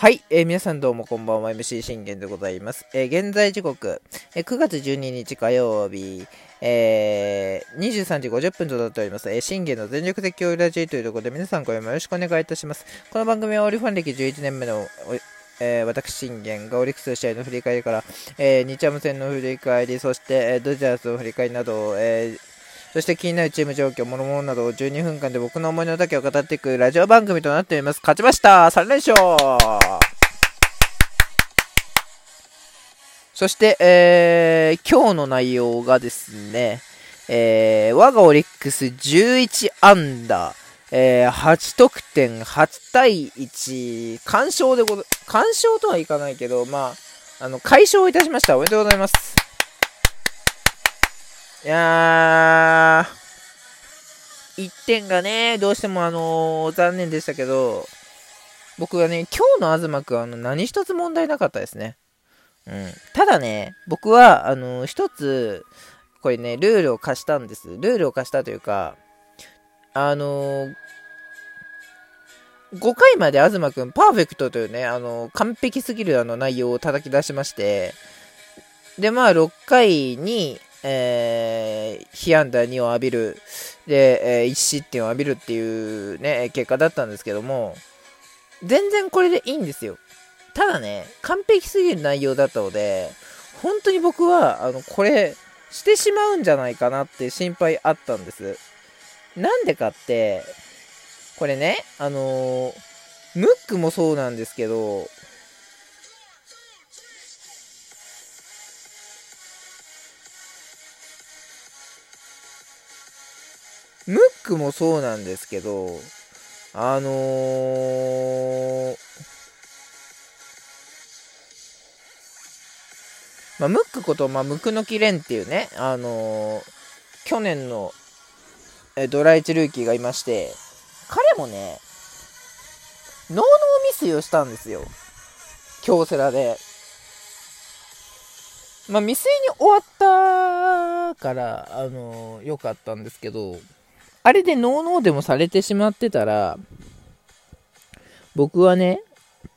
はい、えー皆さんどうもこんばんは。MC 信玄でございます、えー現在時刻、えー9月12日火曜日、えー23時50分となっております、えー信玄の全力的応ラジオというところで皆さん今夜もよろしくお願いいたします。この番組はオリファン歴11年目のえー私信玄がオリックスの試合の振り返りから、えー日ハム戦の振り返りそして、えードジャースの振り返りなど、えーそして気になるチーム状況、諸々などを12分間で僕の思いの丈を語っていくラジオ番組となっております。勝ちました !3 連勝そして、えー今日の内容がですね、えー我がオリックス11アンダー、えー8得点、8対1、完勝でご、完勝とはいかないけど、まあ、あの、快勝いたしました。おめでとうございます。いやー、1点がね、どうしてもあのー残念でしたけど、僕はね、今日の東くんはあの何一つ問題なかったですね。うん。ただね、僕は、あのー一つ、これね、ルールを貸したんです。ルールを貸したというか、あのー5回まで東くんパーフェクトというね、あのー完璧すぎるあの内容を叩き出しまして、で、まあ、6回に、えー、被安打2を浴びる、で、え1失点を浴びるっていうね、結果だったんですけども、全然これでいいんですよ。ただね、完璧すぎる内容だったので、本当に僕は、あの、これ、してしまうんじゃないかなって心配あったんです。なんでかって、これね、あのームックもそうなんですけど、ムックもそうなんですけど、あのーまあ、ムックこと、まあ、ムクノキレンっていうね、あのー去年のえドラ1ルーキーがいまして、彼もね、ノーノー未遂をしたんですよ。京セラで。まあ、未遂に終わったから、あのー良かったんですけど、あれでノーノーでもされてしまってたら、僕はね、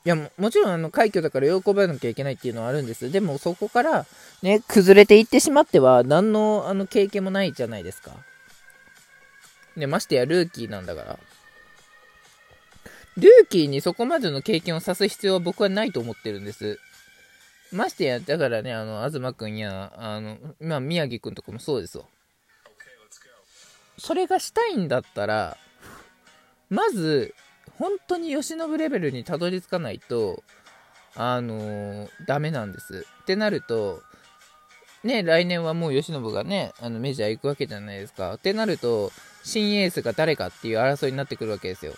いやもちろんあの快挙だから喜ばなきゃいけないっていうのはあるんです。でもそこからね、崩れていってしまっては何のあの経験もないじゃないですか。ね、ましてやルーキーなんだから。ルーキーにそこまでの経験をさす必要は僕はないと思ってるんです。ましてや、だからね、あの、東くんや、あの、まあ、宮城くんとかもそうですわ。それがしたいんだったら、まず、本当に吉信レベルにたどり着かないと、あのーダメなんです。ってなると、ね、来年はもう吉信がね、あのメジャー行くわけじゃないですか。ってなると、新エースが誰かっていう争いになってくるわけですよ。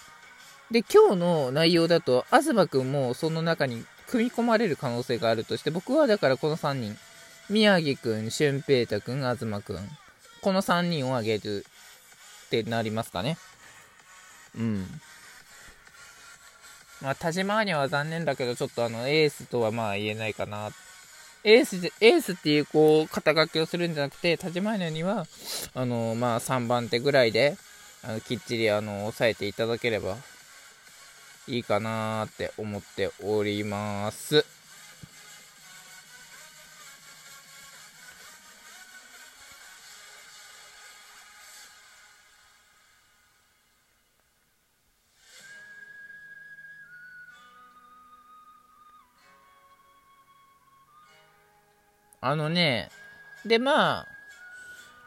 で、今日の内容だと、東くんもその中に組み込まれる可能性があるとして、僕はだからこの3人、宮城くん、俊平太くん、東くん、この3人を挙げるってなりますかね。うん。まあ、田島には残念だけど、ちょっとあの、エースとはまあ言えないかな。エースで、エースっていう、こう、肩書きをするんじゃなくて、田島には、あの、まあ、3番手ぐらいで、あのきっちり、あの、抑えていただければ、いいかなーって思っております。あのね、で、まあ、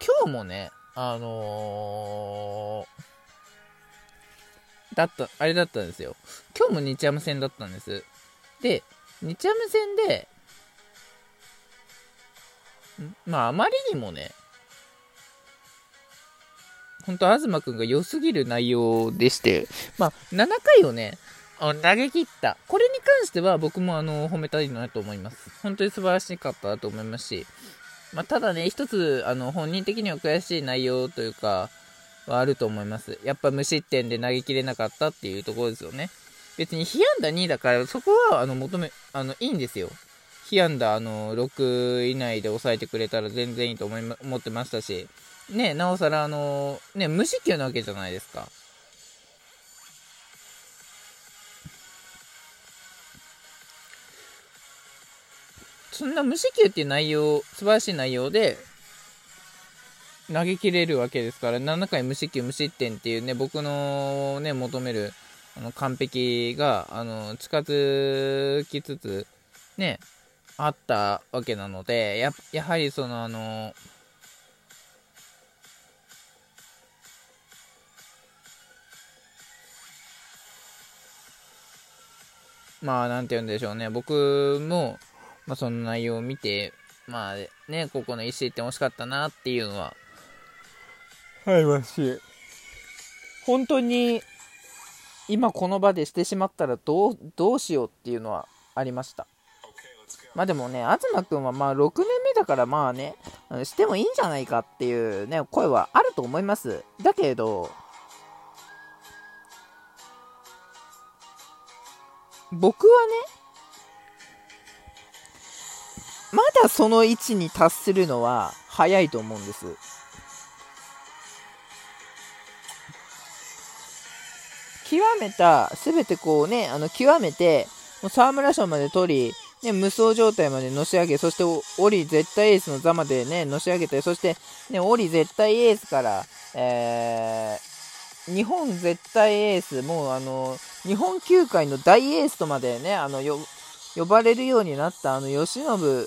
今日もね、あのーだった、あれだったんですよ。今日も日ハム戦だったんです。で、日ハム戦で、まあ、あまりにもね、本当東くんが良すぎる内容でして、まあ、7回をね、投げ切った。これに関しては僕もあの褒めたいなと思います。本当に素晴らしかったと思いますし、まあ、ただね、一つあの本人的には悔しい内容というか、はあると思います。やっぱ無失点で投げきれなかったっていうところですよね。別に被安打2だから、そこはあの求め、あの、いいんですよ。被安打あの6以内で抑えてくれたら全然いいと思いま思ってましたし、ね、なおさらあの、ね、無失球なわけじゃないですか。そんな無四球っていう内容、素晴らしい内容で、投げ切れるわけですから、7回無四球無失点っていうね、僕のね、求める、あの、完璧が、あの、近づきつつ、ね、あったわけなので、や、やはりその、あの、まあ、なんて言うんでしょうね。僕も、まあ、その内容を見て、まあね、ここの1失点惜しかったなっていうのは、ありますし、本当に、今この場でしてしまったらどう、どうしようっていうのはありました。まあでもね、東くんはまあ6年目だからまあね、してもいいんじゃないかっていうね、声はあると思います。だけど、僕はね、まだその位置に達するのは早いと思うんです。極めた、すべてこうね、あの、極めて、もう沢村賞まで取り、ね、無双状態までのし上げ、そしてオリ絶対エースの座までね、のし上げて、そして、ね、オリ絶対エースから、えー、日本絶対エース、もうあの、日本球界の大エースとまでね、あの、呼ばれるようになったあの、吉信、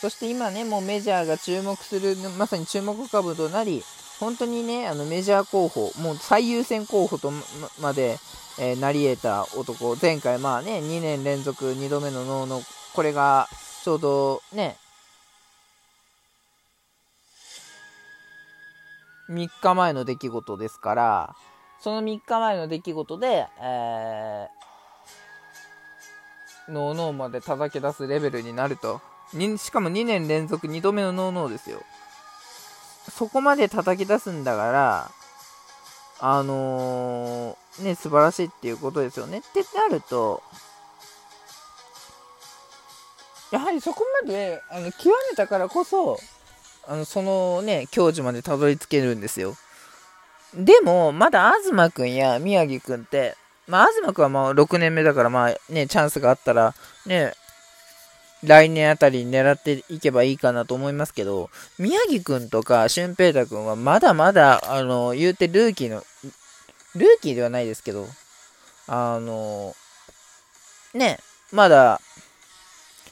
そして今ね、もうメジャーが注目する、まさに注目株となり、本当にね、あのメジャー候補、もう最優先候補とまで、えー、なり得た男、前回、まあね、2年連続2度目のノーの、これがちょうどね、3日前の出来事ですから、その3日前の出来事で、えー、ノーノーまで叩き出すレベルになると。にしかも2年連続2度目のノーノーですよ。そこまで叩き出すんだから、あのー、ね、素晴らしいっていうことですよね。ってなると、やはりそこまで、あの、極めたからこそ、あの、そのね、教授までたどり着けるんですよ。でも、まだ東くんや宮城くんって、まあ、東くんはまあ6年目だから、まあね、チャンスがあったら、ね、来年あたり狙っていけばいいかなと思いますけど、宮城くんとか俊平太くんはまだまだ、あの、言うてルーキーの、ルーキーではないですけど、あの、ね、まだ、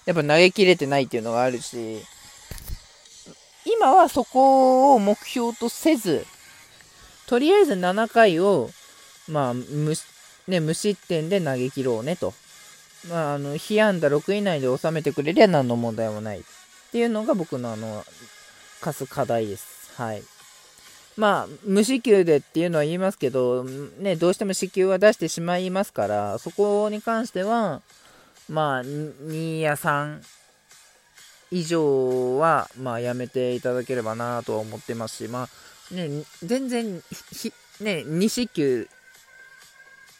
やっぱ投げきれてないっていうのがあるし、今はそこを目標とせず、とりあえず7回を、まあ、無,、ね、無失点で投げ切ろうねと。まあ、あの、被安打6以内で収めてくれりゃ何の問題もないっていうのが僕のあの、課す課題です。はい。まあ、無四球でっていうのは言いますけど、ね、どうしても四球は出してしまいますから、そこに関しては、まあ、2や3以上は、まあ、やめていただければなとは思ってますし、まあ、ね、全然、ね、2四球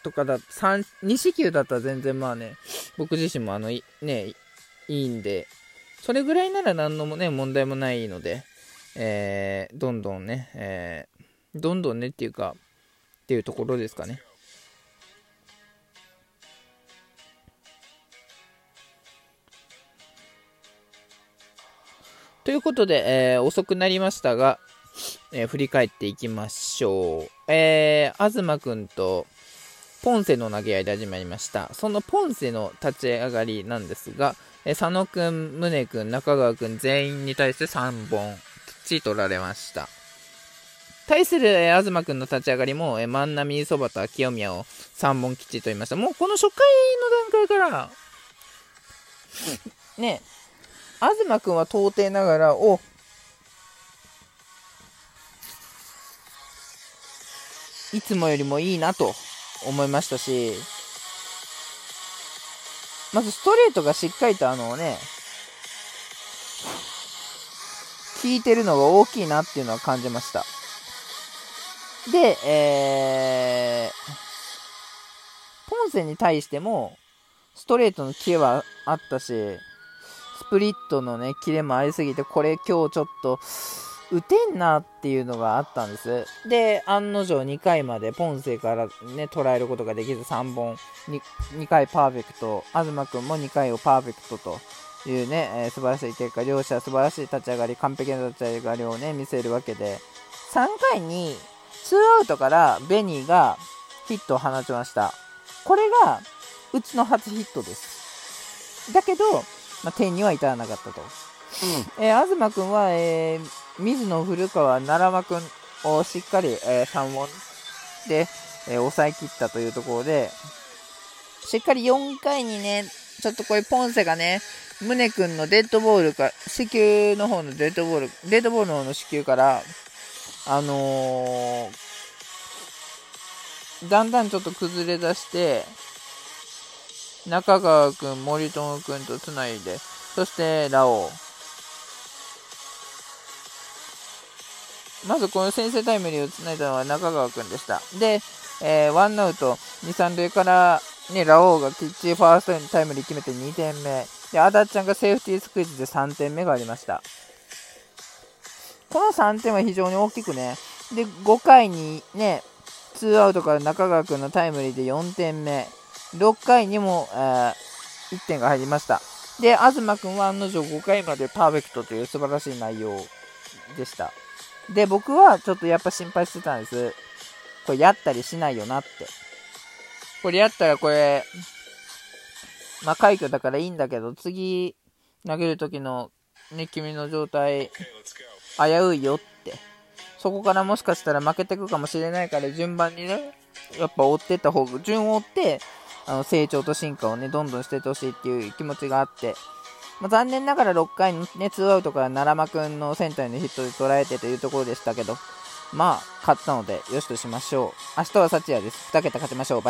とかだ、3、2四球だったら全然まあね、僕自身もあの、ね、いいんで、それぐらいなら何のもね、問題もないので、えー、どんどんね、えー、どんどんねっていうか、っていうところですかね。ということで、えー、遅くなりましたが、えー、振り返っていきましょう。えー、東くんと、ポンセの投げ合いで始まりました。そのポンセの立ち上がりなんですが、え佐野くん、宗くん、中川くん全員に対して3本、きっちり取られました。対する、え東くんの立ち上がりも、え万波、そばと清宮を3本きっちり取りました。もうこの初回の段階から、ね、東くんは到底ながら、お、いつもよりもいいなと思いましたし、まずストレートがしっかりとあのね、効いてるのが大きいなっていうのは感じました。で、えー、ポンセに対しても、ストレートのキレはあったし、スプリットのね、キレもありすぎて、これ今日ちょっと、打てんなっていうのがあったんです。で、案の定2回までポンセからね、捉えることができず3本2、2回パーフェクト、東くんも2回をパーフェクトというね、えー、素晴らしい結果、両者素晴らしい立ち上がり、完璧な立ち上がりをね、見せるわけで、3回にツーアウトからベニーがヒットを放ちました。これがうちの初ヒットです。だけど、まあ、点には至らなかったと。うん、えー、東君は、えー、水野、古川、奈良間君をしっかり、えー、3本で、えー、抑えきったというところで、しっかり4回にね、ちょっとこれポンセがね、宗君のデッドボールか、子宮の方のデッドボール、デッドボールの方の子宮から、あのー、だんだんちょっと崩れ出して、中川君、森友君とつないで、そしてラオウ。まずこの先制タイムリーをつないだのは中川君でした。で、えー、ワンアウト2、3塁から、ね、ラオウがきっちりファーストタイムリー決めて2点目。で、アダちゃんがセーフティースクイズで3点目がありました。この3点は非常に大きくね。で、5回にね、2アウトから中川君のタイムリーで4点目。6回にも、えー、1点が入りました。で、東君は案の定5回までパーフェクトという素晴らしい内容でした。で、僕はちょっとやっぱ心配してたんです。これやったりしないよなって。これやったらこれ、まあ、快挙だからいいんだけど、次投げる時のね、君の状態、危ういよって。そこからもしかしたら負けてくかもしれないから順番にね、やっぱ追ってった方が、順を追って、あの成長と進化をね、どんどんしててほしいっていう気持ちがあって、まあ、残念ながら6回のね、ツーアウトから奈良間君のセンターにヒットで捉えてというところでしたけど、まあ、勝ったので、よしとしましょう。明日は幸也です。2桁勝ちましょう。